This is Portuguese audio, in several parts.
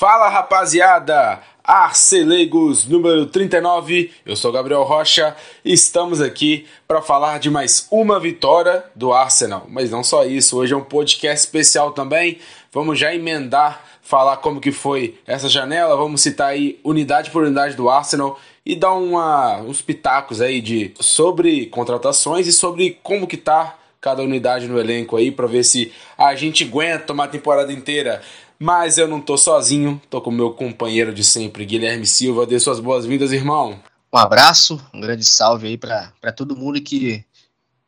Fala rapaziada, Arcelegos número 39, eu sou Gabriel Rocha. Estamos aqui para falar de mais uma vitória do Arsenal. Mas não só isso, hoje é um podcast especial também, vamos já emendar, falar como que foi essa janela, vamos citar aí unidade por unidade do Arsenal e dar uma, uns pitacos aí de sobre contratações e sobre como que tá cada unidade no elenco aí para ver se a gente aguenta uma temporada inteira. Mas eu não tô sozinho, tô com meu companheiro de sempre, Guilherme Silva. Dê suas boas-vindas, irmão. Um abraço, um grande salve aí para todo mundo que,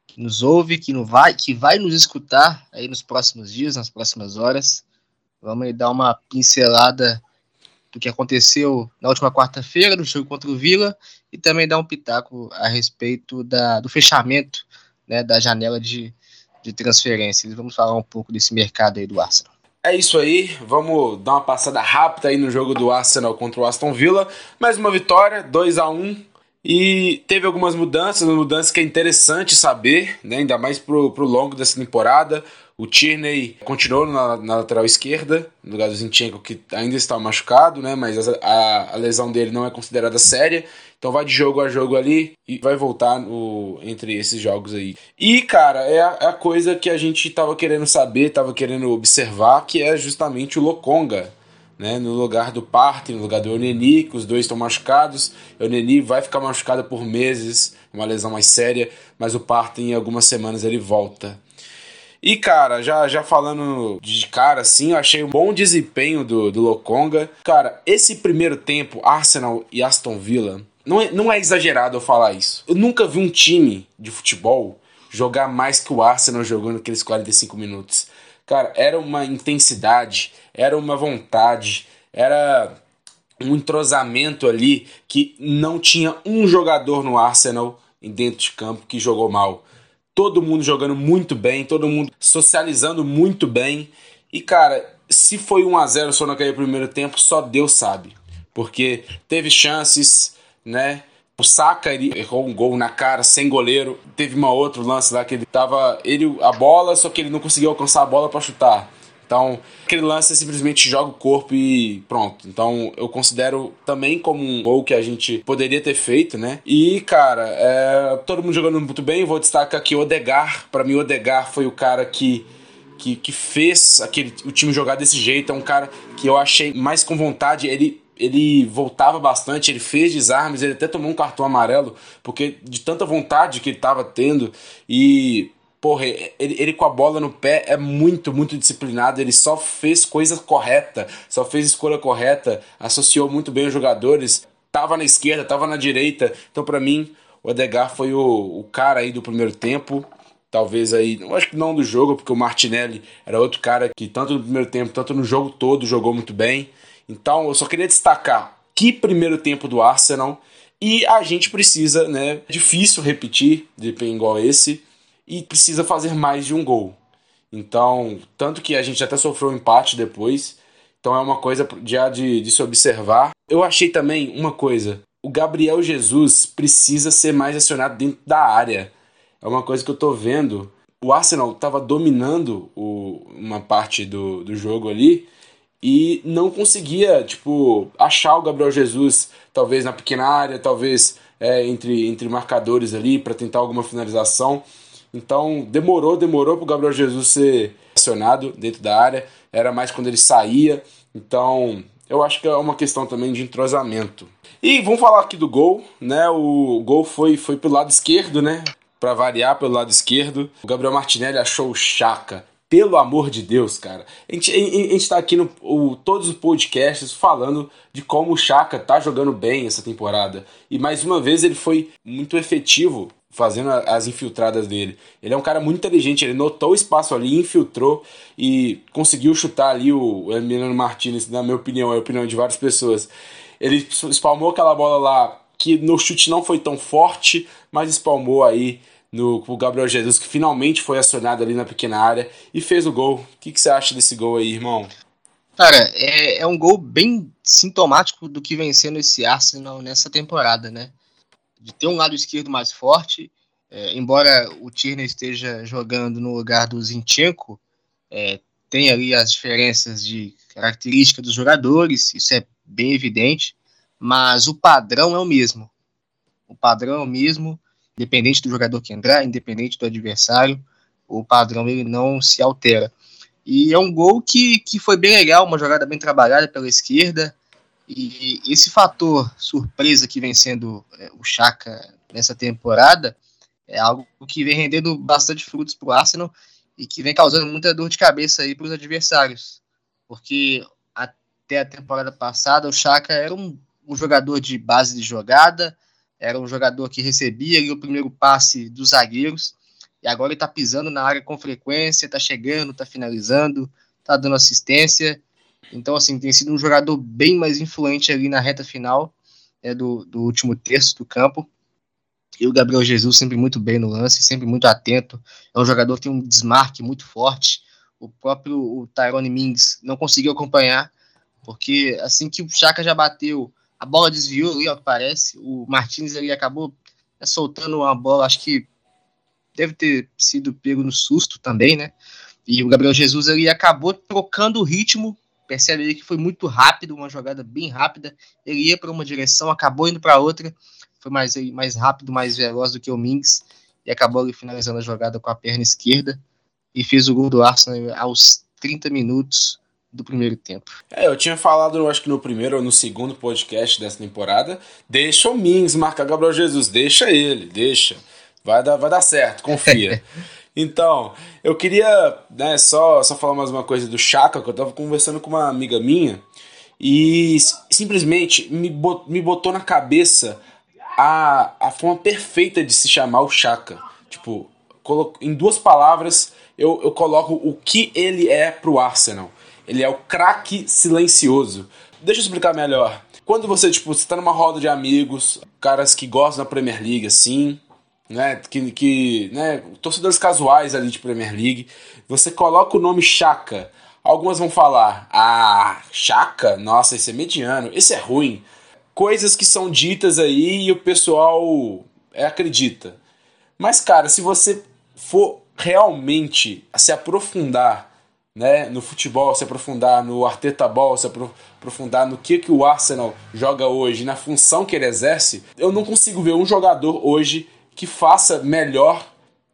que nos ouve, que, não vai, que vai nos escutar aí nos próximos dias, nas próximas horas. Vamos aí dar uma pincelada do que aconteceu na última quarta-feira, no jogo contra o Vila, e também dar um pitaco a respeito da, do fechamento né, da janela de, de transferências. Vamos falar um pouco desse mercado aí do Arsenal. É isso aí, vamos dar uma passada rápida aí no jogo do Arsenal contra o Aston Villa. Mais uma vitória, 2 a 1 e teve algumas mudanças, mudanças que é interessante saber, né, ainda mais pro, pro longo dessa temporada. O Tierney continuou na, na, lateral esquerda, no lugar do Zinchenko, que ainda está machucado, né? Mas a, a, a, lesão dele não é considerada séria. Então vai de jogo a jogo ali e vai voltar no, entre esses jogos aí. E, cara, é a, é a coisa que a gente estava querendo saber, estava querendo observar, que é justamente o Lokonga. Né, no lugar do Partey, no lugar do Euneni, que os dois estão machucados. Euneni vai ficar machucado por meses, uma lesão mais séria, mas o Partey em algumas semanas ele volta. E, cara, já, já falando de cara assim, eu achei um bom desempenho do, do Lokonga. Cara, esse primeiro tempo, Arsenal e Aston Villa, não é, não é exagerado eu falar isso. Eu nunca vi um time de futebol jogar mais que o Arsenal jogando aqueles 45 minutos. Cara, era uma intensidade, era uma vontade, era um entrosamento ali que não tinha um jogador no Arsenal dentro de campo que jogou mal todo mundo jogando muito bem, todo mundo socializando muito bem. E cara, se foi 1 a 0 só naquele primeiro tempo, só Deus sabe. Porque teve chances, né? O Saka ele errou um gol na cara sem goleiro. Teve uma outro lance lá que ele tava ele a bola, só que ele não conseguiu alcançar a bola para chutar. Então, aquele lance é simplesmente joga o corpo e pronto. Então, eu considero também como um gol que a gente poderia ter feito, né? E, cara, é, todo mundo jogando muito bem. Vou destacar aqui o Odegar. Para mim, o Odegar foi o cara que que, que, fez aquele, o time jogar desse jeito. É um cara que eu achei mais com vontade. Ele, ele voltava bastante, ele fez desarmes, ele até tomou um cartão amarelo, porque de tanta vontade que ele estava tendo. E porra, ele, ele, com a bola no pé é muito, muito disciplinado. Ele só fez coisa correta, só fez escolha correta, associou muito bem os jogadores. Tava na esquerda, tava na direita. Então, para mim, o Edgar foi o, o cara aí do primeiro tempo. Talvez aí, eu acho que não do jogo, porque o Martinelli era outro cara que, tanto no primeiro tempo, tanto no jogo todo, jogou muito bem. Então, eu só queria destacar que primeiro tempo do Arsenal. E a gente precisa, né? É difícil repetir de igual esse e precisa fazer mais de um gol. Então, tanto que a gente até sofreu um empate depois. Então é uma coisa já de, de se observar. Eu achei também uma coisa: o Gabriel Jesus precisa ser mais acionado dentro da área. É uma coisa que eu tô vendo. O Arsenal estava dominando o, uma parte do, do jogo ali e não conseguia, tipo, achar o Gabriel Jesus, talvez na pequena área, talvez é, entre, entre marcadores ali, para tentar alguma finalização. Então demorou, demorou para o Gabriel Jesus ser acionado dentro da área. Era mais quando ele saía. Então eu acho que é uma questão também de entrosamento. E vamos falar aqui do gol, né? O gol foi foi pelo lado esquerdo, né? Para variar pelo lado esquerdo. O Gabriel Martinelli achou o Chaka. Pelo amor de Deus, cara. A gente, a, gente tá aqui no o, todos os podcasts falando de como o Chaka tá jogando bem essa temporada. E mais uma vez ele foi muito efetivo fazendo as infiltradas dele. Ele é um cara muito inteligente, ele notou o espaço ali, infiltrou e conseguiu chutar ali o Emiliano Martinez, na minha opinião, é a opinião de várias pessoas. Ele espalmou aquela bola lá que no chute não foi tão forte, mas espalmou aí no o Gabriel Jesus, que finalmente foi acionado ali na pequena área e fez o gol. O que, que você acha desse gol aí, irmão? Cara, é, é um gol bem sintomático do que vem sendo esse Arsenal nessa temporada, né? De ter um lado esquerdo mais forte, é, embora o Tierney esteja jogando no lugar do Zinchenko, é, tem ali as diferenças de característica dos jogadores, isso é bem evidente, mas o padrão é o mesmo. O padrão é o mesmo, independente do jogador que entrar, independente do adversário, o padrão ele não se altera. E é um gol que, que foi bem legal, uma jogada bem trabalhada pela esquerda. E esse fator surpresa que vem sendo é, o Chaka nessa temporada é algo que vem rendendo bastante frutos para o Arsenal e que vem causando muita dor de cabeça aí para os adversários. Porque até a temporada passada o Chaka era um, um, jogador de base de jogada, era um jogador que recebia ali, o primeiro passe dos zagueiros e agora ele está pisando na área com frequência, está chegando, está finalizando, está dando assistência. Então, assim, tem sido um jogador bem mais influente ali na reta final é, do, do último terço do campo. E o Gabriel Jesus sempre muito bem no lance, sempre muito atento. É um jogador que tem um desmarque muito forte. O próprio o Tyrone Mings não conseguiu acompanhar, porque assim que o Chaka já bateu, a bola desviou ali, ao que parece. O Martins ali acabou né, soltando uma bola, acho que deve ter sido pego no susto também, né? E o Gabriel Jesus ele acabou trocando o ritmo, percebe aí que foi muito rápido, uma jogada bem rápida. Ele ia para uma direção, acabou indo para outra, foi mais, mais rápido, mais veloz do que o Mings e acabou ali finalizando a jogada com a perna esquerda e fez o gol do Arsenal aos 30 minutos do primeiro tempo. É, eu tinha falado, eu acho que no primeiro ou no segundo podcast dessa temporada, deixa o Mings marcar Gabriel Jesus, deixa ele, deixa. Vai dar, vai dar certo, confia. então, eu queria né, só, só falar mais uma coisa do Chaka, que eu tava conversando com uma amiga minha e simplesmente me, bot, me botou na cabeça a, a forma perfeita de se chamar o Chaka. Tipo, em duas palavras, eu, eu coloco o que ele é pro Arsenal. Ele é o craque silencioso. Deixa eu explicar melhor. Quando você, tipo, você tá numa roda de amigos, caras que gostam da Premier League, assim, né, que, que né, torcedores casuais ali de Premier League, você coloca o nome Chaka. Algumas vão falar: "Ah, Chaka, nossa, esse é mediano, esse é ruim". Coisas que são ditas aí e o pessoal é, acredita. Mas cara, se você for realmente se aprofundar né, no futebol, se aprofundar no Arteta Ball, se aprofundar no que, que o Arsenal joga hoje, na função que ele exerce, eu não consigo ver um jogador hoje que faça melhor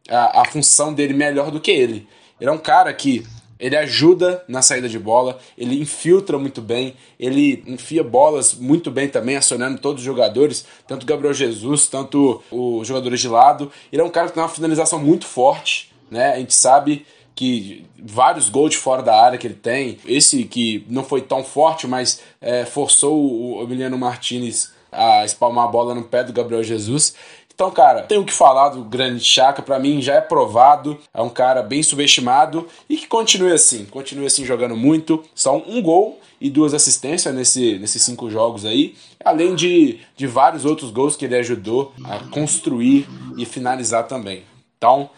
a, a função dele melhor do que ele. Ele é um cara que ele ajuda na saída de bola, ele infiltra muito bem, ele enfia bolas muito bem também, acionando todos os jogadores, tanto Gabriel Jesus, tanto os jogadores de lado. Ele é um cara que tem uma finalização muito forte, né? A gente sabe que vários gols de fora da área que ele tem, esse que não foi tão forte, mas é, forçou o Emiliano Martinez a espalmar a bola no pé do Gabriel Jesus. Então, cara, tenho que falar do grande Chaka, para mim já é provado, é um cara bem subestimado e que continue assim, continue assim jogando muito. Só um gol e duas assistências nesse, nesses cinco jogos aí, além de, de vários outros gols que ele ajudou a construir e finalizar também. Então,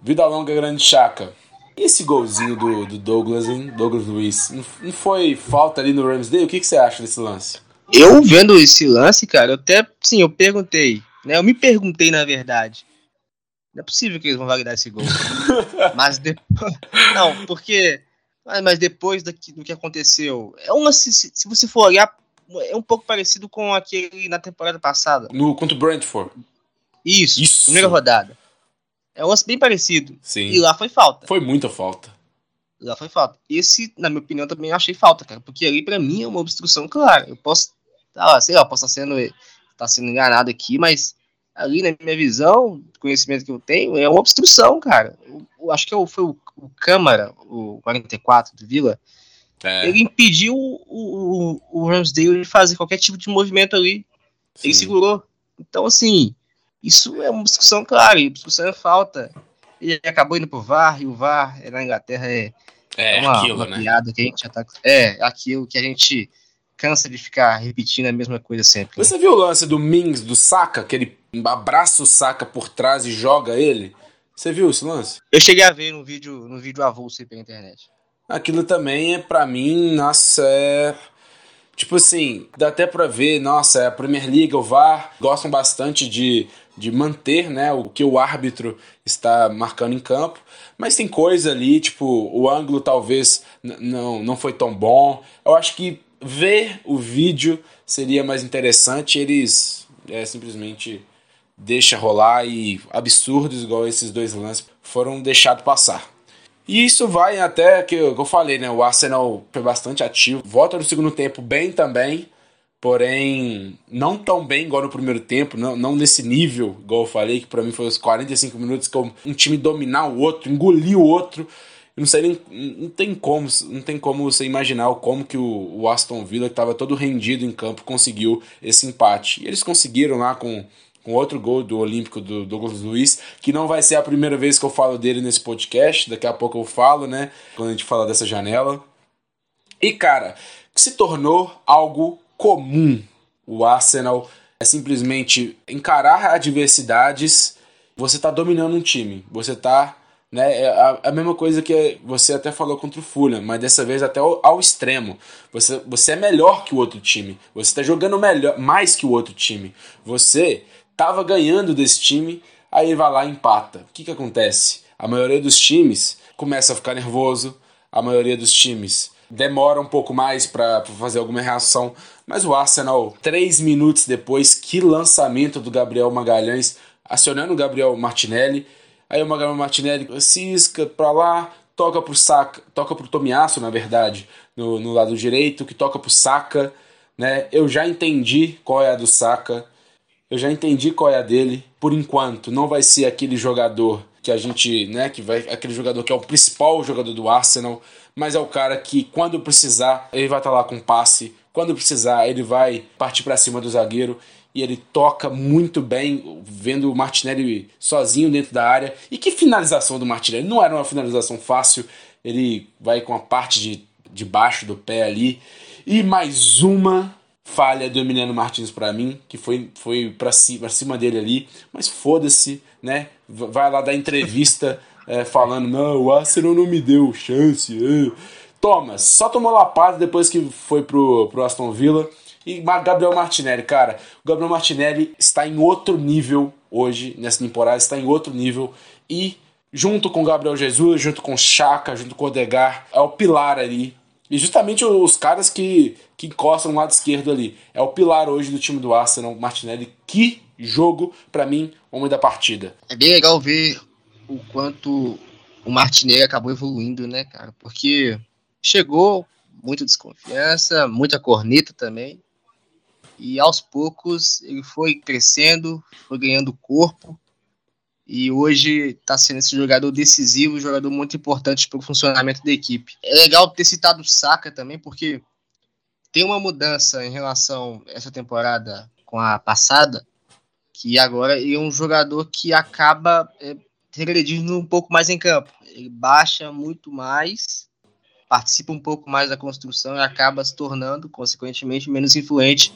vida longa, grande Chaka. E esse golzinho do, do Douglas, hein? Douglas Luiz, não foi falta ali no Ramsdale? O que, que você acha desse lance? Eu vendo esse lance, cara, eu até, sim, eu perguntei, né? Eu me perguntei, na verdade, não é possível que eles vão validar esse gol. mas depois. Não, porque. Mas depois do que aconteceu. É uma, se, se você for olhar, é um pouco parecido com aquele na temporada passada. No contra o Brentford. Isso, Isso. primeira rodada. É um lance bem parecido. Sim. E lá foi falta. Foi muita falta. Lá foi falta. Esse, na minha opinião, também achei falta, cara. Porque ali, pra mim, é uma obstrução clara. Eu posso. Tá, sei lá, posso estar sendo tá sendo enganado aqui, mas ali na minha visão, conhecimento que eu tenho, é uma obstrução, cara. Eu, eu acho que eu, é foi o, o, Câmara, o 44 do Vila, é. ele impediu o, o, o Ramsdale de fazer qualquer tipo de movimento ali. Sim. Ele segurou. Então, assim, isso é uma obstrução clara, e obstrução é falta. Ele acabou indo pro VAR, e o VAR na Inglaterra é, é uma, aquilo, uma né? piada que a gente tá. É, aquilo que a gente cansa de ficar repetindo a mesma coisa sempre. Né? Você viu o lance do Mings, do Saka, que ele abraça o Saka por trás e joga ele? Você viu esse lance? Eu cheguei a ver no vídeo, no vídeo avulso aí pela internet. Aquilo também é, para mim, nossa, é... Tipo assim, dá até pra ver, nossa, a Premier League, o VAR, gostam bastante de, de manter né, o que o árbitro está marcando em campo. Mas tem coisa ali, tipo, o ângulo talvez não, não foi tão bom. Eu acho que ver o vídeo seria mais interessante. Eles é, simplesmente deixa rolar e absurdos igual esses dois lances foram deixados passar. E isso vai até que eu, falei, né? O Arsenal foi bastante ativo, volta no segundo tempo bem também, porém não tão bem igual no primeiro tempo, não, não nesse nível, igual eu falei, que para mim foi os 45 minutos que um time dominar o outro, engolir o outro. Não sei nem. Não tem como, não tem como você imaginar como que o, o Aston Villa, que estava todo rendido em campo, conseguiu esse empate. E eles conseguiram lá com com outro gol do Olímpico do Douglas Luiz, que não vai ser a primeira vez que eu falo dele nesse podcast, daqui a pouco eu falo, né, quando a gente fala dessa janela. E cara, se tornou algo comum. O Arsenal é simplesmente encarar adversidades, você tá dominando um time, você tá né? É a, a, mesma coisa que você até falou contra o Fulham, mas dessa vez até ao, ao, extremo. Você, você é melhor que o outro time. Você está jogando melhor, mais que o outro time. Você estava ganhando desse time, aí vai lá e empata. O que, que acontece? A maioria dos times começa a ficar nervoso, a maioria dos times demora um pouco mais para fazer alguma reação, mas o Arsenal, três minutos depois, que lançamento do Gabriel Magalhães, acionando o Gabriel Martinelli, aí o Gabriel Martinelli cisca para lá, toca pro Saka, toca pro Tomiasso, na verdade, no, no lado direito, que toca pro Saka, né? Eu já entendi qual é a do Saka. Eu já entendi qual é a dele. Por enquanto, não vai ser aquele jogador que a gente, né, que vai aquele jogador que é o principal jogador do Arsenal, mas é o cara que quando precisar, ele vai estar tá lá com passe, quando precisar, ele vai partir para cima do zagueiro e ele toca muito bem, vendo o Martinelli sozinho dentro da área. E que finalização do Martinelli! Não era uma finalização fácil, ele vai com a parte de, de baixo do pé ali. E mais uma falha do Emiliano Martins para mim, que foi, foi para cima, cima dele ali, mas foda-se, né? Vai lá dar entrevista é, falando: não, o Arsenal não me deu chance. É. Toma, só tomou lapada depois que foi pro, pro Aston Villa. E Gabriel Martinelli, cara, o Gabriel Martinelli está em outro nível hoje, nessa temporada, está em outro nível. E junto com Gabriel Jesus, junto com Chaka, junto com Odegar, é o pilar ali e justamente os caras que, que encostam no lado esquerdo ali. É o pilar hoje do time do Arsenal, Martinelli. Que jogo, para mim, homem da partida. É bem legal ver o quanto o Martinelli acabou evoluindo, né, cara? Porque chegou muita desconfiança, muita corneta também. E aos poucos ele foi crescendo, foi ganhando corpo e hoje está sendo esse jogador decisivo, jogador muito importante para o funcionamento da equipe. É legal ter citado o Saka também, porque tem uma mudança em relação a essa temporada com a passada, que agora ele é um jogador que acaba é, regredindo um pouco mais em campo. Ele baixa muito mais, participa um pouco mais da construção e acaba se tornando, consequentemente, menos influente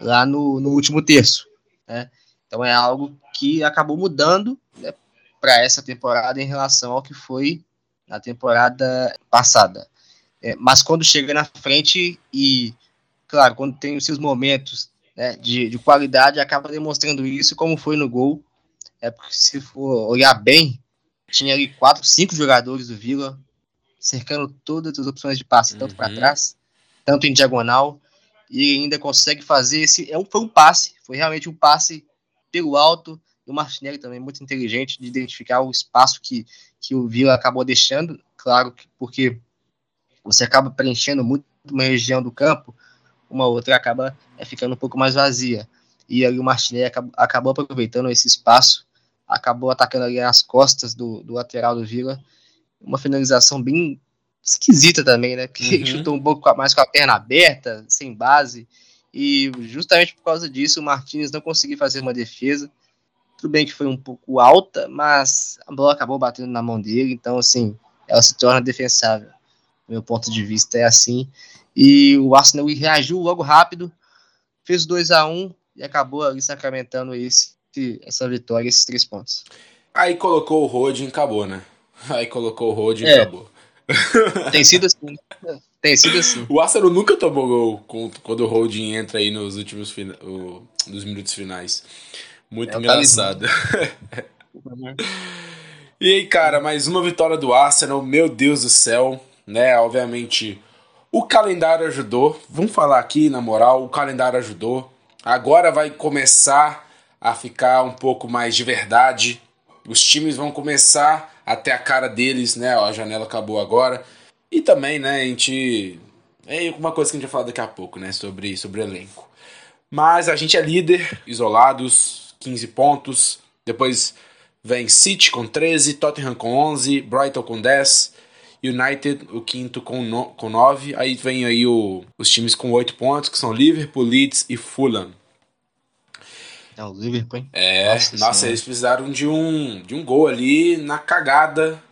lá no, no último terço. Né? Então é algo que acabou mudando né, para essa temporada em relação ao que foi na temporada passada. É, mas quando chega na frente e, claro, quando tem os seus momentos né, de, de, qualidade, acaba demonstrando isso, como foi no gol. É porque se for olhar bem, tinha ali quatro, cinco jogadores do Vila cercando todas as opções de passe, tanto uhum. para trás, tanto em diagonal, e ainda consegue fazer esse. É um, foi um passe, foi realmente um passe pelo alto, e o Martinelli também muito inteligente de identificar o espaço que, que o Vila acabou deixando, claro, porque você acaba preenchendo muito uma região do campo, uma outra acaba é, ficando um pouco mais vazia. E ali o Martinelli acabou, acabou aproveitando esse espaço, acabou atacando ali as costas do, do lateral do Vila, uma finalização bem esquisita também, né? Que uhum. chutou um pouco mais com a perna aberta, sem base. E justamente por causa disso, o Martins não conseguiu fazer uma defesa. Tudo bem que foi um pouco alta, mas a bola acabou batendo na mão dele, então assim, ela se torna defensável. Meu ponto de vista é assim. E o Arsenal reagiu logo rápido, fez 2 a 1 um, e acabou ali sacramentando esse, essa vitória, esses três pontos. Aí colocou o Rod e acabou, né? Aí colocou o Rod e é. acabou. Tem sido assim. Tem sido assim. O Arsenal nunca tomou gol quando o holding entra aí nos últimos fina, o, nos minutos finais. Muito é engraçado. e aí, cara, mais uma vitória do Arsenal. Meu Deus do céu, né? Obviamente, o calendário ajudou. Vamos falar aqui, na moral, o calendário ajudou. Agora vai começar a ficar um pouco mais de verdade. Os times vão começar a ter a cara deles, né? A janela acabou agora e também, né, a gente. É uma coisa que a gente vai falar daqui a pouco, né, sobre, sobre elenco. Mas a gente é líder, isolados, 15 pontos. Depois vem City com 13, Tottenham com 11, Brighton com 10, United, o quinto com, no, com 9. Aí vem aí o, os times com 8 pontos, que são Liverpool, Leeds e Fulham. É o Liverpool, hein? É, nossa, nossa eles precisaram de um, de um gol ali na cagada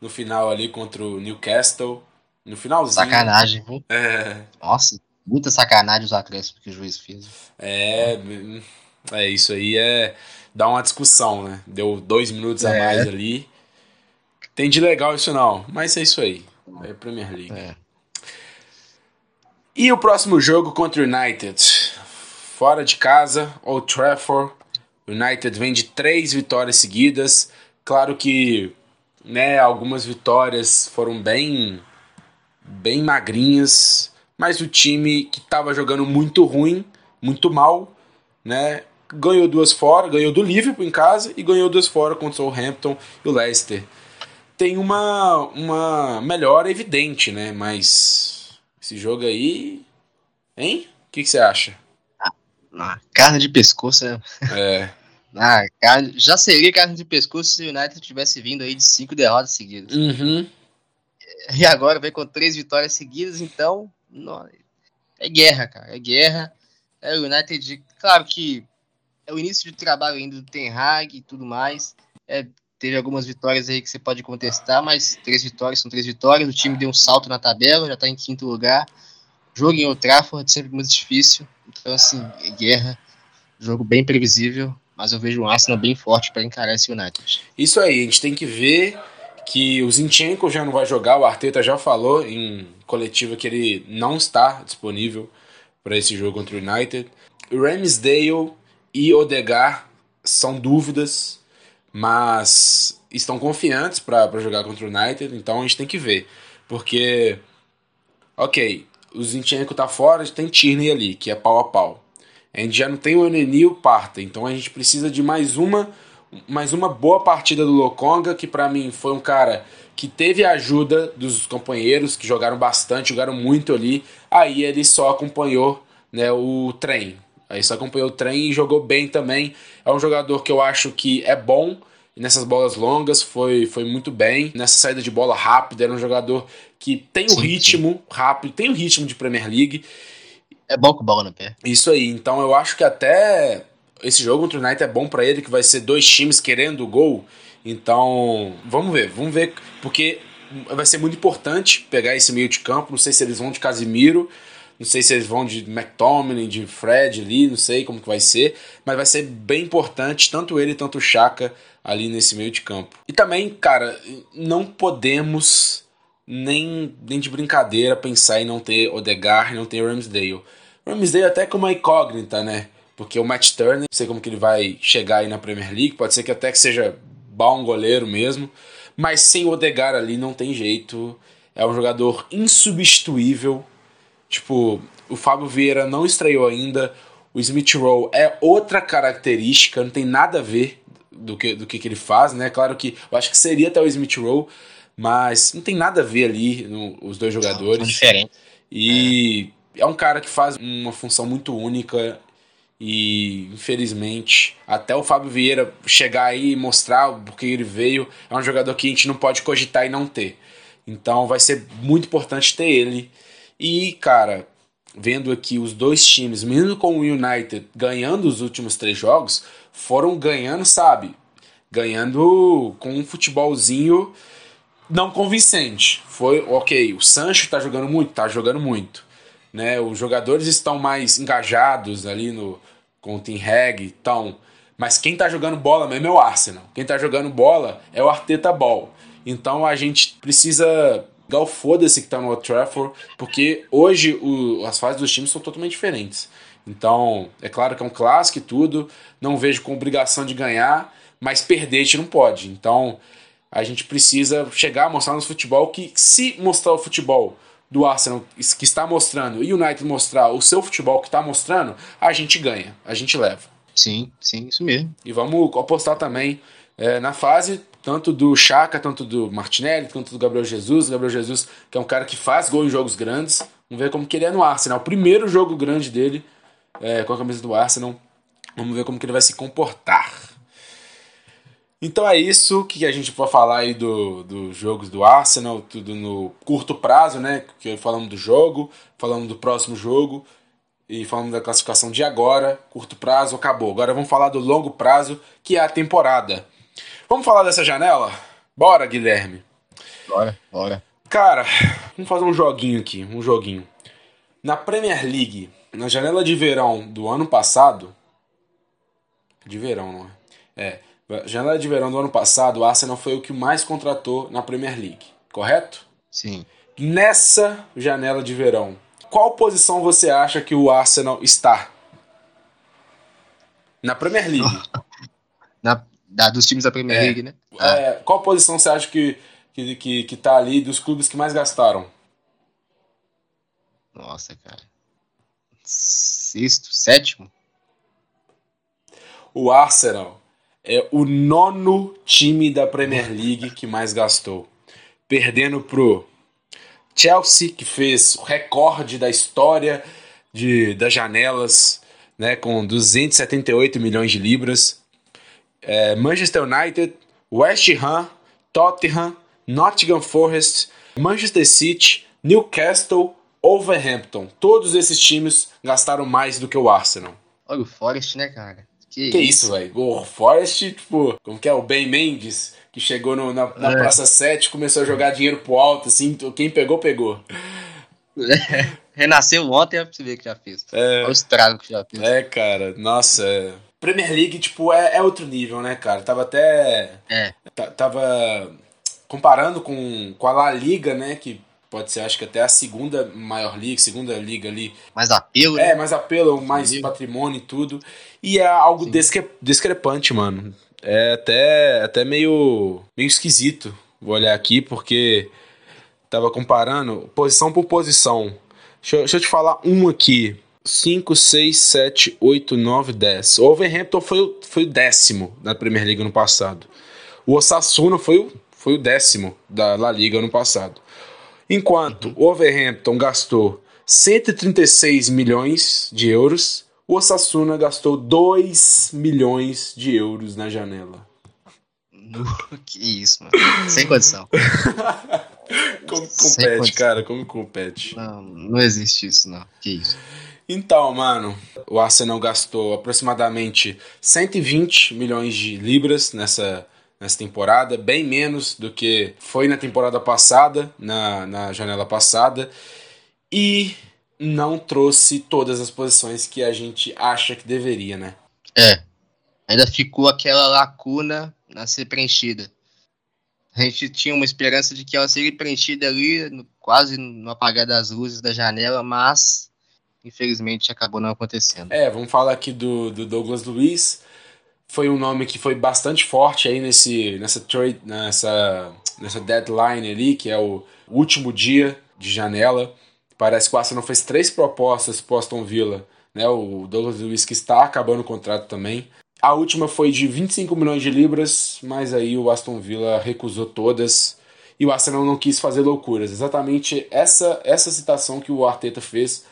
no final ali contra o Newcastle. No finalzinho. Sacanagem, viu? É. Nossa, muita sacanagem os acréscimos que o juiz fez. É, é isso aí é dá uma discussão, né? Deu dois minutos é. a mais ali. Tem de legal isso não, mas é isso aí. É Premier League. É. E o próximo jogo contra o United? Fora de casa, Old Trafford. United vem de três vitórias seguidas. Claro que né, algumas vitórias foram bem bem magrinhas, mas o time que estava jogando muito ruim, muito mal, né, ganhou duas fora, ganhou do Liverpool em casa e ganhou duas fora contra o Hampton e o Leicester. Tem uma uma melhora evidente, né, mas esse jogo aí, hein? O que você acha? Carne de pescoço, né? É. Carne, já seria carne de pescoço se o United tivesse vindo aí de cinco derrotas seguidas. Uhum. E agora vem com três vitórias seguidas, então não, é guerra, cara. É guerra. É o United, claro que é o início de trabalho ainda do Ten Hag e tudo mais. É, teve algumas vitórias aí que você pode contestar, mas três vitórias são três vitórias. O time deu um salto na tabela, já está em quinto lugar. Jogo em Old Trafford sempre muito difícil. Então, assim, guerra. Jogo bem previsível mas eu vejo um Arsenal bem forte para encarar esse United. Isso aí, a gente tem que ver que o Zinchenko já não vai jogar, o Arteta já falou em coletiva que ele não está disponível para esse jogo contra o United. Ramsdale e Odegar são dúvidas, mas estão confiantes para jogar contra o United, então a gente tem que ver. Porque, ok, o Zinchenko tá fora, tem Tierney ali, que é pau a pau. A gente já não tem o Eneni e o Parta, então a gente precisa de mais uma mais uma boa partida do Lokonga, que para mim foi um cara que teve a ajuda dos companheiros que jogaram bastante, jogaram muito ali. Aí ele só acompanhou né, o trem. Aí só acompanhou o trem e jogou bem também. É um jogador que eu acho que é bom nessas bolas longas, foi, foi muito bem. Nessa saída de bola rápida, era um jogador que tem o sim, ritmo sim. rápido, tem o ritmo de Premier League. É bom com bola no pé. Isso aí. Então eu acho que até esse jogo contra o United é bom para ele, que vai ser dois times querendo o gol. Então, vamos ver, vamos ver, porque vai ser muito importante pegar esse meio de campo. Não sei se eles vão de Casimiro, não sei se eles vão de McTominay, de Fred ali, não sei como que vai ser, mas vai ser bem importante, tanto ele tanto o Chaka ali nesse meio de campo. E também, cara, não podemos nem, nem de brincadeira pensar em não ter Odegar, não ter Ramsdale. Ramsdale até como uma incógnita, né? Porque o Matt Turner, não sei como que ele vai chegar aí na Premier League, pode ser que até que seja bom goleiro mesmo, mas sem o Odegar ali não tem jeito. É um jogador insubstituível. Tipo, o Fábio Vieira não estreou ainda. O Smith Rowe é outra característica, não tem nada a ver do que, do que, que ele faz, né? Claro que eu acho que seria até o Smith Rowe, mas não tem nada a ver ali no, os dois jogadores. São diferentes. E é. é um cara que faz uma função muito única e infelizmente até o Fábio Vieira chegar aí e mostrar porque ele veio é um jogador que a gente não pode cogitar e não ter então vai ser muito importante ter ele e cara vendo aqui os dois times mesmo com o United ganhando os últimos três jogos foram ganhando sabe ganhando com um futebolzinho não convincente. Foi ok, o Sancho tá jogando muito, tá jogando muito. Né? Os jogadores estão mais engajados ali no com o Team Hag, então, mas quem tá jogando bola mesmo é o Arsenal. Quem tá jogando bola é o Arteta Ball. Então a gente precisa Gal foda-se que tá no Old Trafford, porque hoje o, as fases dos times são totalmente diferentes. Então, é claro que é um clássico e tudo, não vejo com obrigação de ganhar, mas perder a gente não pode. Então, a gente precisa chegar a mostrar no futebol que, se mostrar o futebol do Arsenal que está mostrando e o United mostrar o seu futebol que está mostrando, a gente ganha, a gente leva. Sim, sim, isso mesmo. E vamos apostar também é, na fase, tanto do Chaka, tanto do Martinelli, tanto do Gabriel Jesus. Gabriel Jesus, que é um cara que faz gol em jogos grandes. Vamos ver como que ele é no Arsenal. O primeiro jogo grande dele é, com a camisa do Arsenal. Vamos ver como que ele vai se comportar. Então é isso que a gente pode falar aí dos do jogos do Arsenal, tudo no curto prazo, né? Que falamos do jogo, falamos do próximo jogo e falamos da classificação de agora, curto prazo, acabou. Agora vamos falar do longo prazo, que é a temporada. Vamos falar dessa janela? Bora, Guilherme. Bora, bora. Cara, vamos fazer um joguinho aqui, um joguinho. Na Premier League, na janela de verão do ano passado, de verão, não é? É, janela de verão do ano passado, o Arsenal foi o que mais contratou na Premier League, correto? Sim. Nessa janela de verão, qual posição você acha que o Arsenal está? Na Premier League. na, da, dos times da Premier é, League, né? É, qual posição você acha que, que, que, que tá ali dos clubes que mais gastaram? Nossa, cara. Sexto, sétimo? O Arsenal é o nono time da Premier League que mais gastou. Perdendo pro Chelsea, que fez o recorde da história de, das janelas, né, com 278 milhões de libras. É, Manchester United, West Ham, Tottenham, Nottingham Forest, Manchester City, Newcastle, Wolverhampton. Todos esses times gastaram mais do que o Arsenal. Olha o Forest, né, cara? Que, que isso, velho? O Forest, tipo, como que é? O Ben Mendes, que chegou no, na, na é. Praça 7 começou a jogar dinheiro pro alto, assim, quem pegou, pegou. É. Renasceu ontem, é pra você ver que já fez. É, Olha o estrago que já fez. É, cara, nossa. É... Premier League, tipo, é, é outro nível, né, cara? Tava até. É. Tava comparando com, com a La Liga, né? Que pode ser, acho que até a segunda maior liga, segunda liga ali. Mais apelo, É, né? mais apelo, mais Sim. patrimônio e tudo. E é algo discre discrepante, mano. É até, até meio, meio esquisito vou olhar aqui, porque tava comparando posição por posição. Deixa eu, deixa eu te falar um aqui. 5, 6, 7, 8, 9, 10. O Overhampton foi, o, foi o décimo da Premier League no passado. O Osasuna foi o, foi o décimo da La Liga no passado. Enquanto o Overhampton gastou 136 milhões de euros, o Osasuna gastou 2 milhões de euros na janela. Que isso, mano. Sem condição. como compete, condição. cara? Como compete? Não, não existe isso, não. Que isso. Então, mano, o Arsenal gastou aproximadamente 120 milhões de libras nessa nessa temporada, bem menos do que foi na temporada passada, na, na janela passada, e não trouxe todas as posições que a gente acha que deveria, né? É. Ainda ficou aquela lacuna a ser preenchida. A gente tinha uma esperança de que ela seria preenchida ali, no, quase no apagar das luzes da janela, mas infelizmente acabou não acontecendo. É, vamos falar aqui do, do Douglas Luiz, foi um nome que foi bastante forte aí nesse, nessa, trade, nessa, nessa deadline ali, que é o último dia de janela. Parece que o Arsenal fez três propostas para Aston Villa. Né? O Douglas Luiz que está acabando o contrato também. A última foi de 25 milhões de libras, mas aí o Aston Villa recusou todas e o Arsenal não quis fazer loucuras. Exatamente essa essa citação que o Arteta fez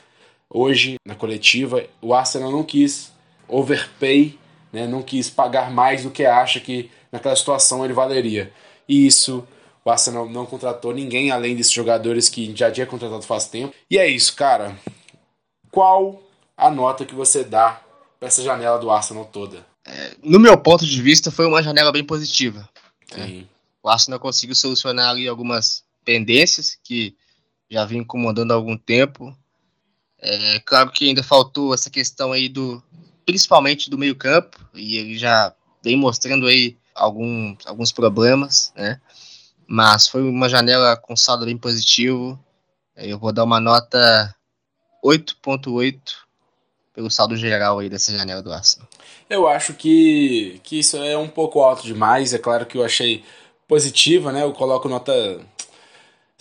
hoje na coletiva. O Arsenal não quis overpay né, não quis pagar mais do que acha que naquela situação ele valeria. E isso o Arsenal não contratou ninguém além desses jogadores que já tinha contratado faz tempo. E é isso, cara. Qual a nota que você dá para essa janela do Arsenal toda? É, no meu ponto de vista, foi uma janela bem positiva. Sim. O Arsenal conseguiu solucionar ali algumas pendências que já vinha incomodando há algum tempo. É claro que ainda faltou essa questão aí do, principalmente do meio campo, e ele já vem mostrando aí alguns, alguns problemas, né? Mas foi uma janela com saldo bem positivo. Eu vou dar uma nota 8.8 pelo saldo geral aí dessa janela do Arsenal. Eu acho que, que isso é um pouco alto demais. É claro que eu achei positiva, né? Eu coloco nota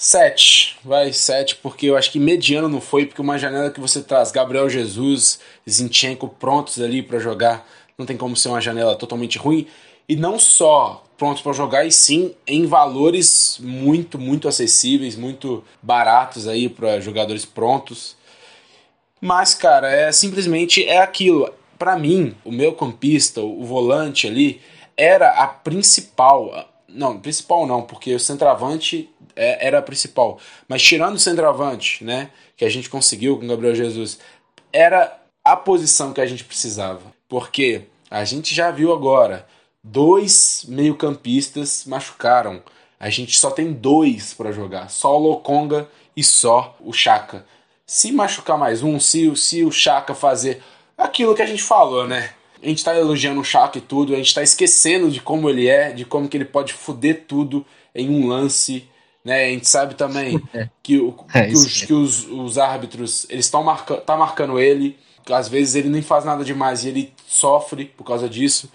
7. Vai, 7, porque eu acho que mediano não foi, porque uma janela que você traz Gabriel Jesus, Zinchenko prontos ali para jogar, não tem como ser uma janela totalmente ruim. E não só prontos para jogar, e sim em valores muito, muito acessíveis, muito baratos aí para jogadores prontos. Mas, cara, é simplesmente é aquilo. Para mim, o meu campista, o volante ali, era a principal. Não, principal não, porque o centroavante é, era principal. Mas tirando o centroavante, né, que a gente conseguiu com o Gabriel Jesus, era a posição que a gente precisava. Porque a gente já viu agora, dois meio-campistas machucaram. A gente só tem dois para jogar, só o Lokonga e só o Chaka. Se machucar mais um, se, se o Chaka fazer aquilo que a gente falou, né? A gente tá elogiando o Chaka e tudo, a gente tá esquecendo de como ele é, de como que ele pode foder tudo em um lance, né? A gente sabe também é. que, o, é, que, os, que os, os, árbitros, eles estão tá marcando ele, às vezes ele nem faz nada demais e ele sofre por causa disso.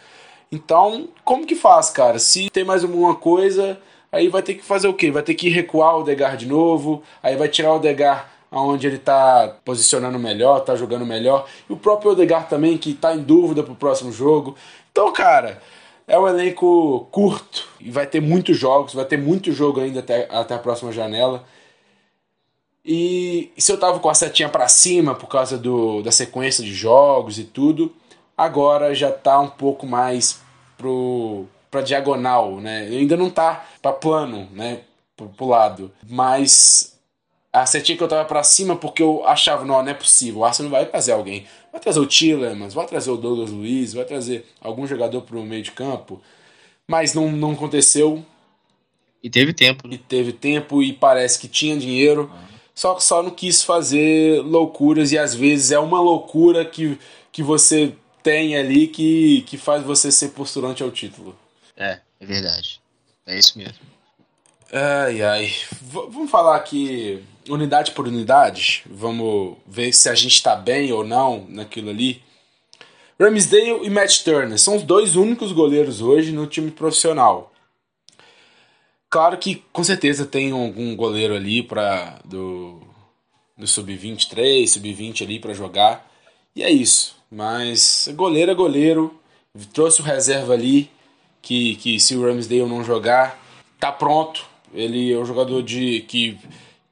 Então, como que faz, cara? Se tem mais alguma coisa, aí vai ter que fazer o quê? Vai ter que recuar o Degar de novo, aí vai tirar o Degar onde ele está posicionando melhor, está jogando melhor. E o próprio Odegar também, que está em dúvida para o próximo jogo. Então, cara, é um elenco curto e vai ter muitos jogos, vai ter muito jogo ainda até, até a próxima janela. E, se eu tava com a setinha para cima por causa do, da sequência de jogos e tudo, agora já tá um pouco mais pro para diagonal, né? Ainda não tá para plano, né? Pro, pro lado, mas a setinha que eu tava pra cima porque eu achava, não, não é possível. O Arsenal vai trazer alguém. Vai trazer o Tillemans, vai trazer o Douglas Luiz, vai trazer algum jogador pro meio de campo. Mas não, não aconteceu. E teve tempo. Né? E teve tempo e parece que tinha dinheiro. Só que só não quis fazer loucuras e às vezes é uma loucura que, que você tem ali que, que faz você ser posturante ao título. É, é verdade. É isso mesmo. Ai, ai. V vamos falar aqui unidade por unidade. Vamos ver se a gente está bem ou não naquilo ali. Ramsdale e Matt Turner são os dois únicos goleiros hoje no time profissional. Claro que com certeza tem algum goleiro ali para do, do sub-23, sub-20 ali para jogar. E é isso. Mas goleiro é goleiro. Trouxe o reserva ali que, que se o Ramsdale não jogar, tá pronto ele é um jogador de que,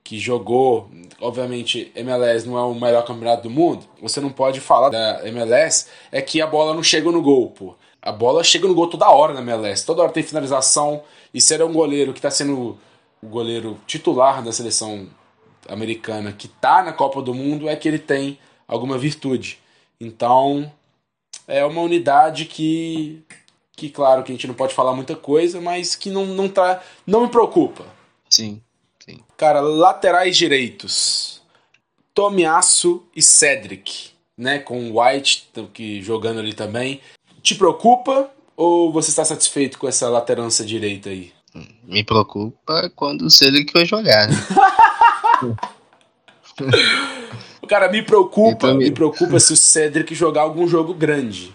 que jogou, obviamente, MLS não é o melhor campeonato do mundo. Você não pode falar da MLS é que a bola não chega no gol, pô. A bola chega no gol toda hora na MLS. Toda hora tem finalização. E é um goleiro que está sendo o goleiro titular da seleção americana que está na Copa do Mundo, é que ele tem alguma virtude. Então, é uma unidade que que claro que a gente não pode falar muita coisa, mas que não, não tá. não me preocupa. Sim, sim. Cara, laterais direitos. Tomiasso e Cedric, né? Com o White que jogando ali também. Te preocupa ou você está satisfeito com essa laterança direita aí? Me preocupa quando o Cedric vai jogar. Né? Cara, me preocupa, me preocupa se o Cedric jogar algum jogo grande.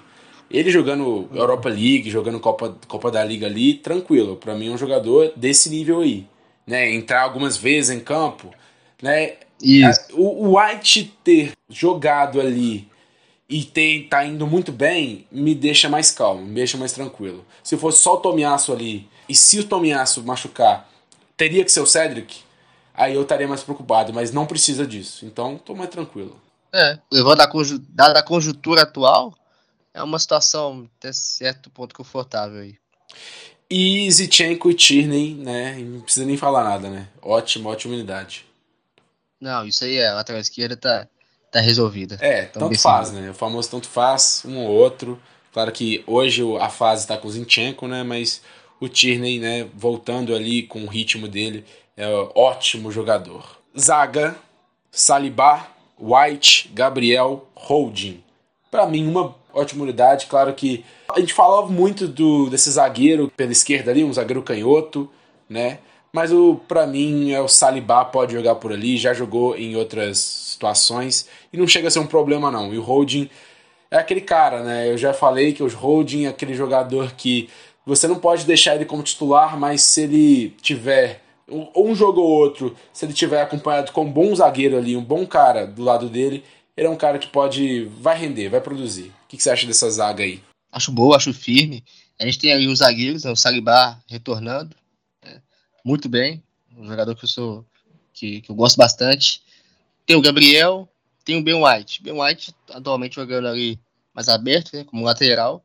Ele jogando Europa League, jogando Copa, Copa da Liga ali, tranquilo. Para mim é um jogador desse nível aí. Né? Entrar algumas vezes em campo. Né? Isso. O, White ter jogado ali e ter, tá indo muito bem, me deixa mais calmo, me deixa mais tranquilo. Se fosse só o Tomiaço ali, e se o Tomiaço machucar, teria que ser o Cedric, aí eu estaria mais preocupado, mas não precisa disso. Então, tô mais tranquilo. É, levando a, dada a conjuntura atual, é uma situação até certo ponto confortável aí. E Zichenko e Tierney, né? Não precisa nem falar nada, né? Ótima, ótima unidade. Não, isso aí é, a lateral esquerda tá, tá resolvida. É, então, tanto faz, né? O famoso tanto faz, um ou outro. Claro que hoje a fase tá com o Zinchenko, né? Mas o Tierney, né, voltando ali com o ritmo dele, é um ótimo jogador. Zaga, Saliba, White, Gabriel, Holding. Para mim, uma ótima unidade. Claro que a gente falava muito do desse zagueiro pela esquerda ali, um zagueiro canhoto, né? Mas o para mim é o Saliba pode jogar por ali, já jogou em outras situações e não chega a ser um problema não. E o Holding é aquele cara, né? Eu já falei que o Holding é aquele jogador que você não pode deixar ele como titular, mas se ele tiver um jogo ou outro, se ele tiver acompanhado com um bom zagueiro ali, um bom cara do lado dele, ele é um cara que pode vai render, vai produzir. O que, que você acha dessa zaga aí? Acho boa, acho firme. A gente tem aí os zagueiros, né, o Saliba retornando, né, muito bem, um jogador que eu sou que, que, eu gosto bastante. Tem o Gabriel, tem o Ben White. Ben White atualmente jogando ali mais aberto, né, como lateral.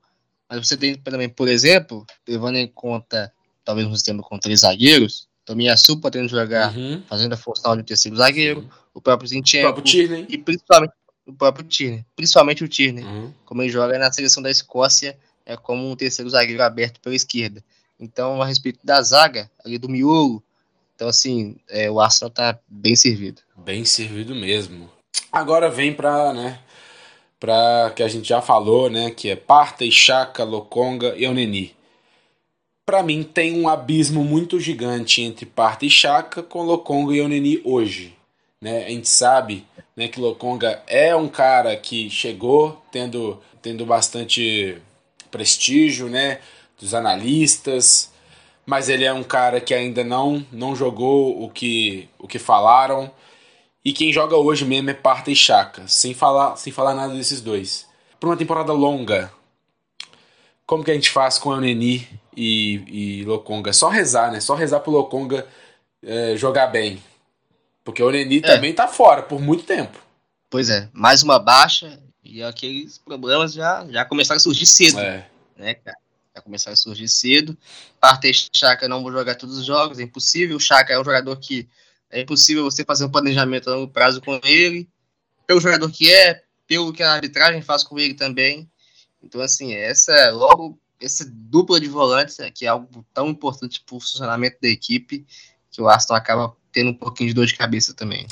Mas você tem também, por exemplo, levando em conta talvez um sistema com três zagueiros, Tomiyasu podendo jogar, uhum. fazendo a função de terceiro zagueiro, Sim. o próprio Zinchenko, o próprio Tierney. e principalmente o próprio Tierney, principalmente o Tierney, uhum. como ele joga na seleção da Escócia, é como um terceiro zagueiro aberto pela esquerda. Então, a respeito da zaga, ali do miolo, então assim, é, o Arsenal tá bem servido. Bem servido mesmo. Agora vem para, né, para que a gente já falou, né, que é Parta, Chaka, Lokonga e Oneni. Para mim tem um abismo muito gigante entre Parta e Chaka com Lokonga e Oneni hoje. Né? A gente sabe né, que Lokonga é um cara que chegou tendo, tendo bastante prestígio né, dos analistas, mas ele é um cara que ainda não, não jogou o que, o que falaram. E quem joga hoje mesmo é Parta e Chaka, sem falar, sem falar nada desses dois. Para uma temporada longa, como que a gente faz com o Neni e, e Lokonga? Só rezar, né? Só rezar pro Lokonga é, jogar bem. Porque o Neni é. também tá fora por muito tempo. Pois é, mais uma baixa e aqueles problemas já, já começaram a surgir cedo. É. Né, cara? Já começaram a surgir cedo. Parte Chaka não vou jogar todos os jogos, é impossível. O Chaka é um jogador que é impossível você fazer um planejamento a longo prazo com ele. Pelo jogador que é, pelo que a arbitragem faz com ele também. Então, assim, essa logo essa dupla de volantes, é, que é algo tão importante para o funcionamento da equipe, que o Aston acaba tendo um pouquinho de dor de cabeça também.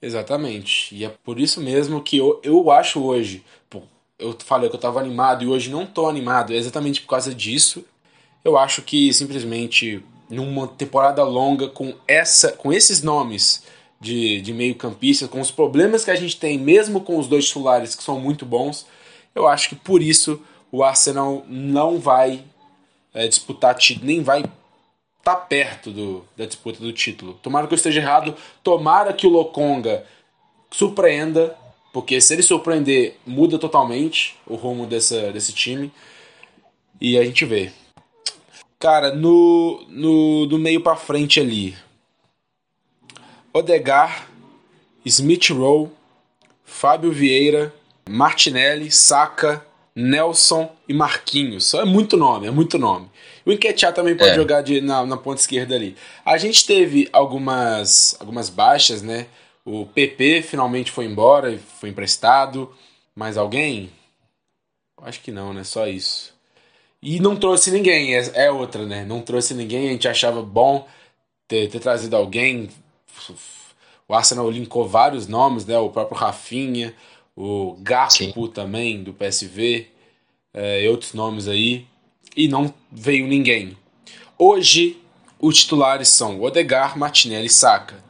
Exatamente. E é por isso mesmo que eu, eu acho hoje. Pô, eu falei que eu estava animado e hoje não estou animado. É exatamente por causa disso. Eu acho que simplesmente numa temporada longa com essa com esses nomes de, de meio-campista, com os problemas que a gente tem, mesmo com os dois titulares que são muito bons, eu acho que por isso o Arsenal não vai é, disputar título, nem vai tá perto do, da disputa do título. Tomara que eu esteja errado, tomara que o Lokonga surpreenda, porque se ele surpreender, muda totalmente o rumo dessa, desse time. E a gente vê. Cara, no, no do meio para frente ali. Odegar, Smith Rowe, Fábio Vieira, Martinelli, Saka, Nelson e Marquinhos. É muito nome, é muito nome. O Enquetear também pode é. jogar de, na, na ponta esquerda ali. A gente teve algumas, algumas baixas, né? O PP finalmente foi embora, foi emprestado. Mais alguém? Acho que não, né? Só isso. E não trouxe ninguém, é, é, outra, né? Não trouxe ninguém, a gente achava bom ter, ter trazido alguém. O Arsenal linkou vários nomes, né? O próprio Rafinha, o Gakpo Sim. também, do PSV, é, e outros nomes aí. E não veio ninguém. Hoje, os titulares são Odegar, Martinelli e Saka.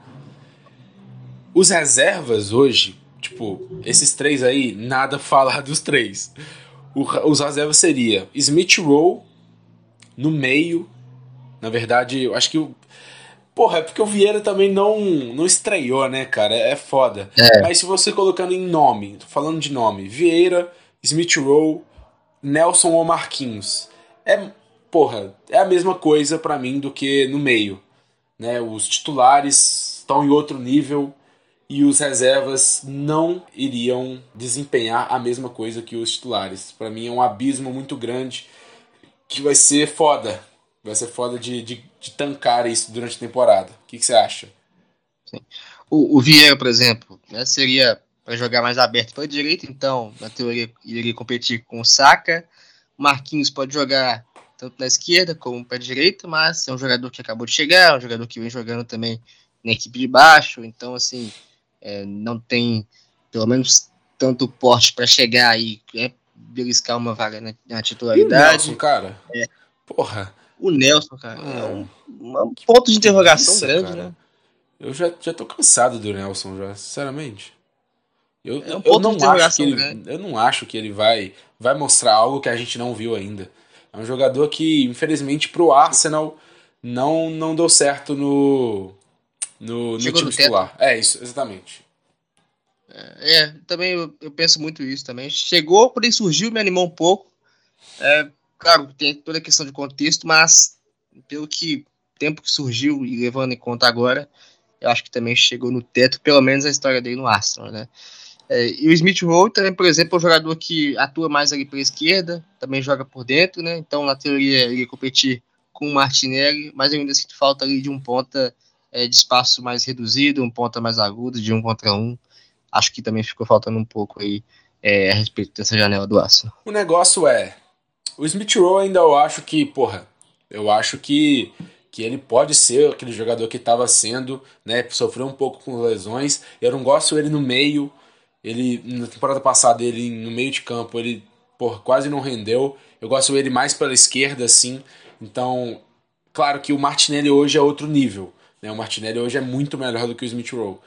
Os reservas hoje, tipo, esses três aí, nada falar dos três o, os reservas seria Smith Rowe no meio. Na verdade, eu acho que o. Porra, é porque o Vieira também não, não estreou, né, cara? É foda. É. Mas se você colocando em nome, tô falando de nome, Vieira, Smith Rowe, Nelson ou Marquinhos. É, porra, é a mesma coisa para mim do que no meio. Né? Os titulares estão em outro nível e os reservas não iriam desempenhar a mesma coisa que os titulares. Para mim é um abismo muito grande que vai ser foda. Vai ser foda de, de, de tancar isso durante a temporada. O que, você acha? Sim. O, o Vieira, por exemplo, né, seria para jogar mais aberto para a direita, então, na teoria, iria competir com o Saka. O Marquinhos pode jogar tanto na esquerda como para a direita, mas é um jogador que acabou de chegar, é um jogador que vem jogando também na equipe de baixo, então, assim, é, não tem, pelo menos, tanto porte para chegar aí, é, beliscar uma vaga na, na titularidade. E o Nelson, cara? É. Porra, O Nelson, cara, é um, um ponto de interrogação isso, grande, cara. né? Eu já, já tô cansado do Nelson, já, sinceramente. Eu, é um eu, não acho que ele, eu não acho que ele vai, vai mostrar algo que a gente não viu ainda. É um jogador que, infelizmente, pro Arsenal não, não deu certo no, no, no time titular. É, isso, exatamente. É, é também eu, eu, penso muito isso também. Chegou, quando ele surgiu, me animou um pouco. É, claro, tem toda a questão de contexto, mas pelo que tempo que surgiu e levando em conta agora, eu acho que também chegou no teto, pelo menos a história dele no Arsenal, né? É, e o Smith Rowe também, por exemplo, é um jogador que atua mais ali pela esquerda, também joga por dentro, né? Então, na teoria, ele ia competir com o Martinelli, mas ainda sinto falta ali de um ponta é, de espaço mais reduzido, um ponta mais agudo, de um contra um. Acho que também ficou faltando um pouco aí é, a respeito dessa janela do Arsenal. O negócio é, o Smith Rowe ainda eu acho que, porra, eu acho que que ele pode ser aquele jogador que estava sendo, né, sofreu um pouco com lesões. Eu não gosto ele no meio. Ele na temporada passada ele no meio de campo, ele por quase não rendeu. Eu gosto ele mais pela esquerda assim. Então, claro que o Martinelli hoje é outro nível, né? O Martinelli hoje é muito melhor do que o Smith Rowe.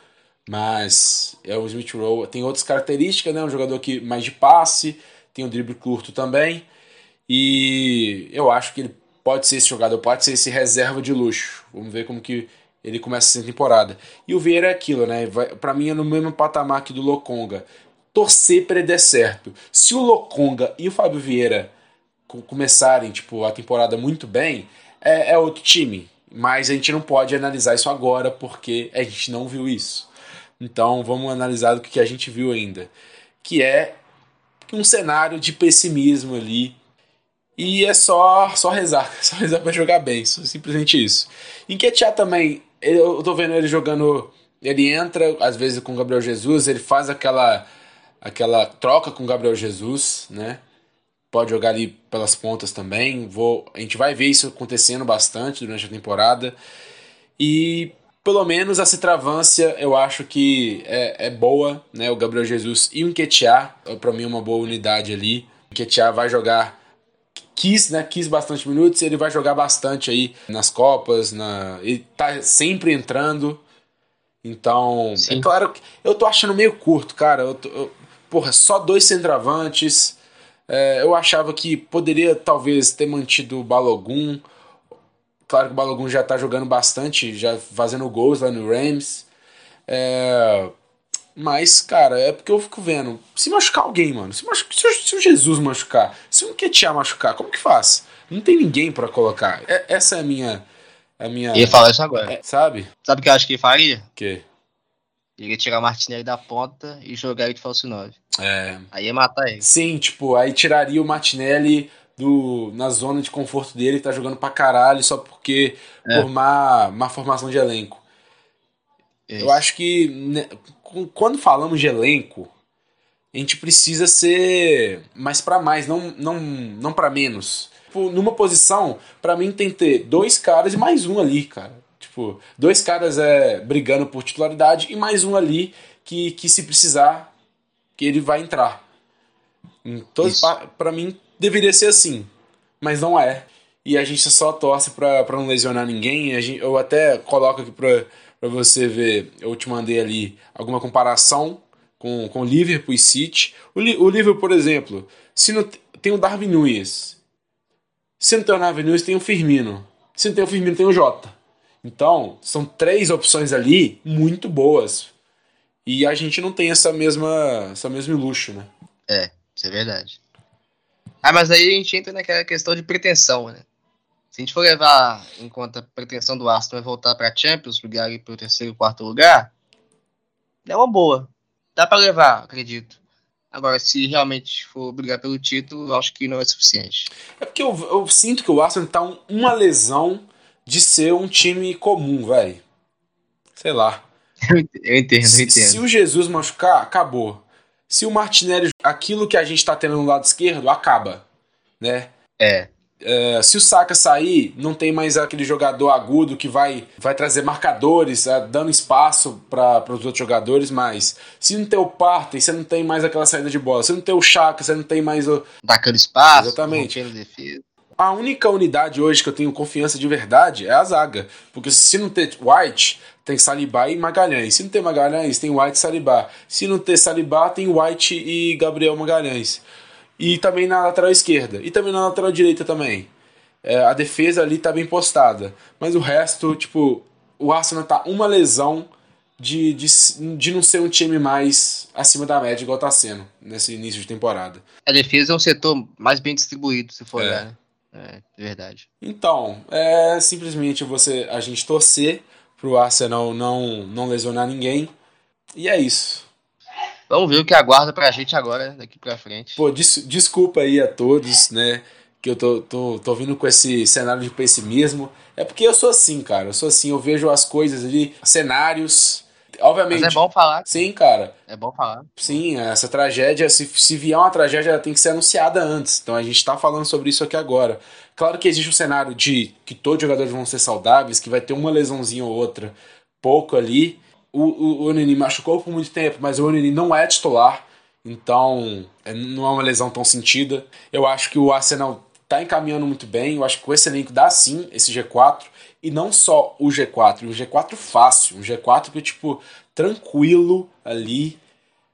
Mas é o Smith Rowe tem outras características, né? Um jogador que mais de passe, tem um drible curto também. E eu acho que ele pode ser esse jogador, pode ser esse reserva de luxo. Vamos ver como que ele começa essa temporada. E o Vieira é aquilo, né? Para mim é no mesmo patamar que do Lokonga. Torcer para ele dar certo. Se o Lokonga e o Fábio Vieira começarem tipo a temporada muito bem, é, é outro time. Mas a gente não pode analisar isso agora porque a gente não viu isso. Então vamos analisar o que a gente viu ainda, que é um cenário de pessimismo ali e é só só rezar, só rezar para jogar bem, simplesmente isso. Enquetear também, eu tô vendo ele jogando, ele entra às vezes com o Gabriel Jesus, ele faz aquela aquela troca com o Gabriel Jesus, né? Pode jogar ali pelas pontas também. Vou, a gente vai ver isso acontecendo bastante durante a temporada. E pelo menos a centravância eu acho que é, é boa, né? O Gabriel Jesus e o Enquetear, para mim, é uma boa unidade ali. O Enquetear vai jogar quis, né? Quis bastante minutos, ele vai jogar bastante aí nas Copas, na ele tá sempre entrando. Então, Sim. é claro que eu tô achando meio curto, cara. Eu, tô, eu porra, só dois centroavantes. É, eu achava que poderia talvez ter mantido o Balogun. Claro que o Balogun já tá jogando bastante, já fazendo gols lá no Rams. É, mas, cara, é porque eu fico vendo. Se machucar alguém, mano. Se, machuca, se, se o Jesus machucar, se o Ketia machucar, como que faz? Não tem ninguém para colocar. É, essa é a minha. A minha ia falar isso agora. É, sabe? Sabe o que eu acho que ele faria? O quê? Ele ia tirar o Martinelli da ponta e jogar ele de falso 9. É. Aí ia matar ele. Sim, tipo, aí tiraria o Martinelli do, na zona de conforto dele, que tá jogando pra caralho, só porque. É. Por má, má formação de elenco. Eu acho que né, quando falamos de elenco, a gente precisa ser mais para mais, não, não, não para menos. Tipo, numa posição, para mim tem que ter dois caras e mais um ali, cara. Tipo, dois caras é, brigando por titularidade e mais um ali que, que se precisar, que ele vai entrar. Então, para mim, deveria ser assim, mas não é. E a gente só torce pra, pra não lesionar ninguém. A gente, eu até coloco aqui pra, para você ver, eu te mandei ali alguma comparação com, com Liverpool e City. O, o Liverpool, por exemplo, se não tem o Darwin Nunes, se não tem o Darwin Nunes, tem o Firmino. Se não tem o Firmino, tem o Jota. Então, são três opções ali muito boas. E a gente não tem essa mesma, essa mesmo luxo, né? É, isso é verdade. Ah, mas aí a gente entra naquela questão de pretensão, né? Se a gente for levar em conta a pretensão do Aston é voltar para Champions, brigar pelo terceiro e quarto lugar, é uma boa. Dá para levar, acredito. Agora, se realmente for brigar pelo título, acho que não é suficiente. É porque eu, eu sinto que o Arsenal tá um, uma lesão de ser um time comum, velho. Sei lá. Eu entendo, eu entendo. Se, se o Jesus machucar, acabou. Se o Martinelli, aquilo que a gente tá tendo no lado esquerdo, acaba, né? É. Uh, se o Saka sair, não tem mais aquele jogador agudo que vai, vai trazer marcadores, uh, dando espaço para os outros jogadores, mas se não tem o Partey, você não tem mais aquela saída de bola. Se não tem o Chaka, você não tem mais o. Aquele espaço, Exatamente. A única unidade hoje que eu tenho confiança de verdade é a zaga. Porque se não ter White, tem Salibá e Magalhães. Se não ter Magalhães, tem White e Salibá. Se não ter Salibá, tem White e Gabriel Magalhães. E também na lateral esquerda. E também na lateral direita também. É, a defesa ali tá bem postada. Mas o resto, tipo, o Arsenal tá uma lesão de, de, de não ser um time mais acima da média, igual tá sendo nesse início de temporada. A defesa é um setor mais bem distribuído, se for é. olhar, né? É, verdade. Então, é simplesmente você a gente torcer pro Arsenal não, não lesionar ninguém. E é isso. Vamos ver o que aguarda pra gente agora, daqui pra frente. Pô, des, desculpa aí a todos, né? Que eu tô, tô, tô vindo com esse cenário de pessimismo. É porque eu sou assim, cara. Eu sou assim, eu vejo as coisas ali, cenários, Obviamente. Mas é bom falar. Sim, cara. É bom falar. Sim, essa tragédia, se, se vier uma tragédia, ela tem que ser anunciada antes. Então a gente está falando sobre isso aqui agora. Claro que existe um cenário de que todos os jogadores vão ser saudáveis, que vai ter uma lesãozinha ou outra, pouco ali. O, o, o Nini machucou por muito tempo, mas o Nini não é titular, então é, não é uma lesão tão sentida. Eu acho que o Arsenal está encaminhando muito bem. Eu acho que com esse elenco dá sim esse G4. E não só o G4, o G4 fácil, um G4 que, tipo, tranquilo ali,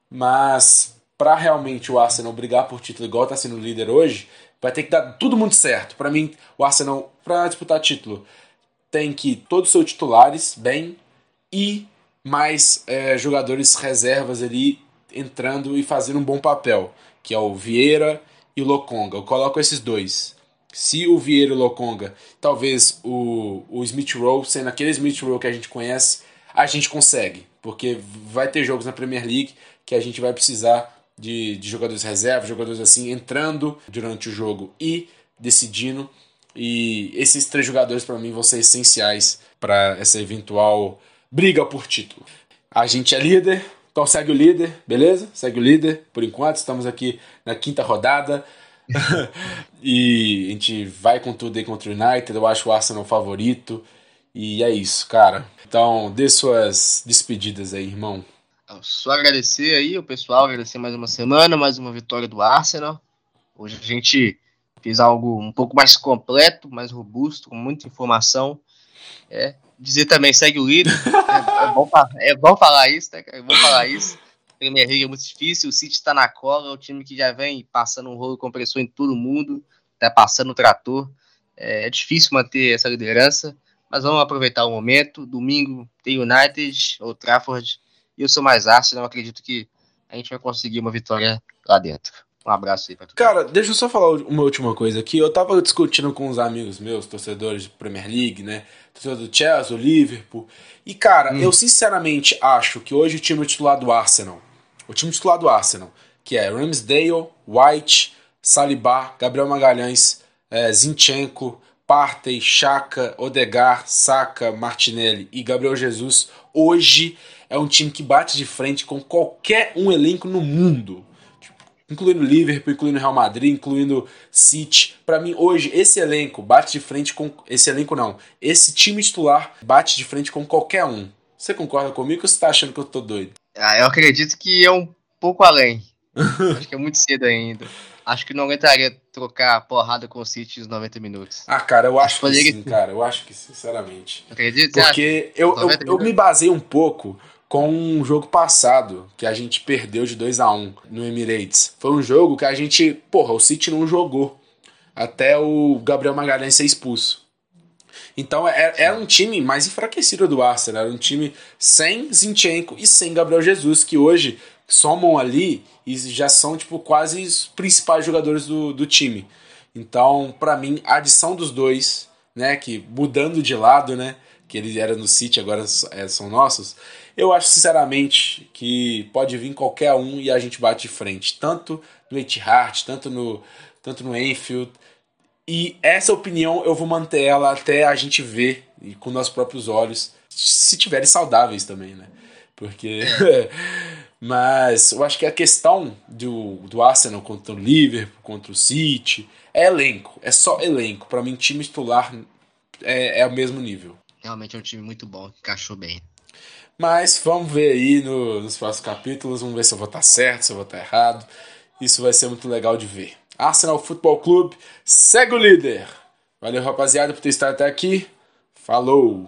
mas para realmente o Arsenal brigar por título igual tá sendo líder hoje, vai ter que dar tudo muito certo. Para mim, o Arsenal, para disputar título, tem que todos os seus titulares bem e mais é, jogadores reservas ali entrando e fazendo um bom papel, que é o Vieira e o Lokonga. Eu coloco esses dois. Se o Vieira e o Lokonga, talvez o, o Smith Rowe, sendo aquele Smith Rowe que a gente conhece, a gente consegue. Porque vai ter jogos na Premier League que a gente vai precisar de, de jogadores reservas, jogadores assim, entrando durante o jogo e decidindo. E esses três jogadores, para mim, vão ser essenciais para essa eventual briga por título. A gente é líder, então segue o líder, beleza? Segue o líder por enquanto. Estamos aqui na quinta rodada. e a gente vai com tudo aí contra o United. Eu acho o Arsenal favorito. E é isso, cara. Então, dê suas despedidas aí, irmão. Só agradecer aí o pessoal, agradecer mais uma semana, mais uma vitória do Arsenal. Hoje a gente fez algo um pouco mais completo, mais robusto, com muita informação. É, dizer também, segue o líder. é, é, bom, é bom falar isso, né? É bom falar isso. Premier League é muito difícil, o City está na cola, é o time que já vem passando um rolo compressor em todo mundo, está passando o trator. É, é, difícil manter essa liderança, mas vamos aproveitar o momento. Domingo tem United, ou Trafford, e eu sou mais Arsenal, acredito que a gente vai conseguir uma vitória lá dentro. Um abraço aí pra todo Cara, deixa eu só falar uma última coisa aqui. Eu tava discutindo com uns amigos meus, torcedores de Premier League, né? Torcedor do Chelsea, do Liverpool. E, cara, hum. eu sinceramente acho que hoje o time titular do Arsenal o time titular do Arsenal, que é Ramsdale, White, Saliba, Gabriel Magalhães, é, Zinchenko, Partey, Chaka, Odegar, Saka, Martinelli e Gabriel Jesus, hoje é um time que bate de frente com qualquer um elenco no mundo. Incluindo Liverpool, incluindo Real Madrid, incluindo City. Para mim, hoje, esse elenco bate de frente com. Esse elenco não. Esse time titular bate de frente com qualquer um. Você concorda comigo ou você tá achando que eu tô doido? Ah, eu acredito que é um pouco além. Acho que é muito cedo ainda. Acho que não aguentaria trocar porrada com o City nos 90 minutos. Ah, cara, eu acho, acho que sim, cara. Eu acho que, sinceramente. Acredito? Porque eu, eu, eu, me basei um pouco com um jogo passado que a gente perdeu de 2 a 1 no Emirates. Foi um jogo que a gente, porra, o City não jogou até o Gabriel Magalhães ser expulso. Então era, é, era um time mais enfraquecido do Arsenal, era um time sem Zinchenko e sem Gabriel Jesus, que hoje somam ali e já são tipo quase os principais jogadores do, do time. Então, para mim, a adição dos dois, né, que mudando de lado, né, que eles eram no City, agora é, são nossos, eu acho sinceramente que pode vir qualquer um e a gente bate de frente, tanto no Etihad, tanto no tanto no Enfield, e essa opinião eu vou manter ela até a gente ver e com nossos próprios olhos, se tiverem saudáveis também, né? Porque. Mas eu acho que a questão do, do Arsenal contra o Liverpool, contra o City, é elenco. É só elenco. Para mim, time titular é, é o mesmo nível. Realmente é um time muito bom, encaixou bem. Mas vamos ver aí no, nos próximos capítulos, vamos ver se eu vou estar certo, se eu vou estar errado. Isso vai ser muito legal de ver. Arsenal Futebol Clube segue o líder. Valeu, rapaziada, por ter estado até aqui. Falou!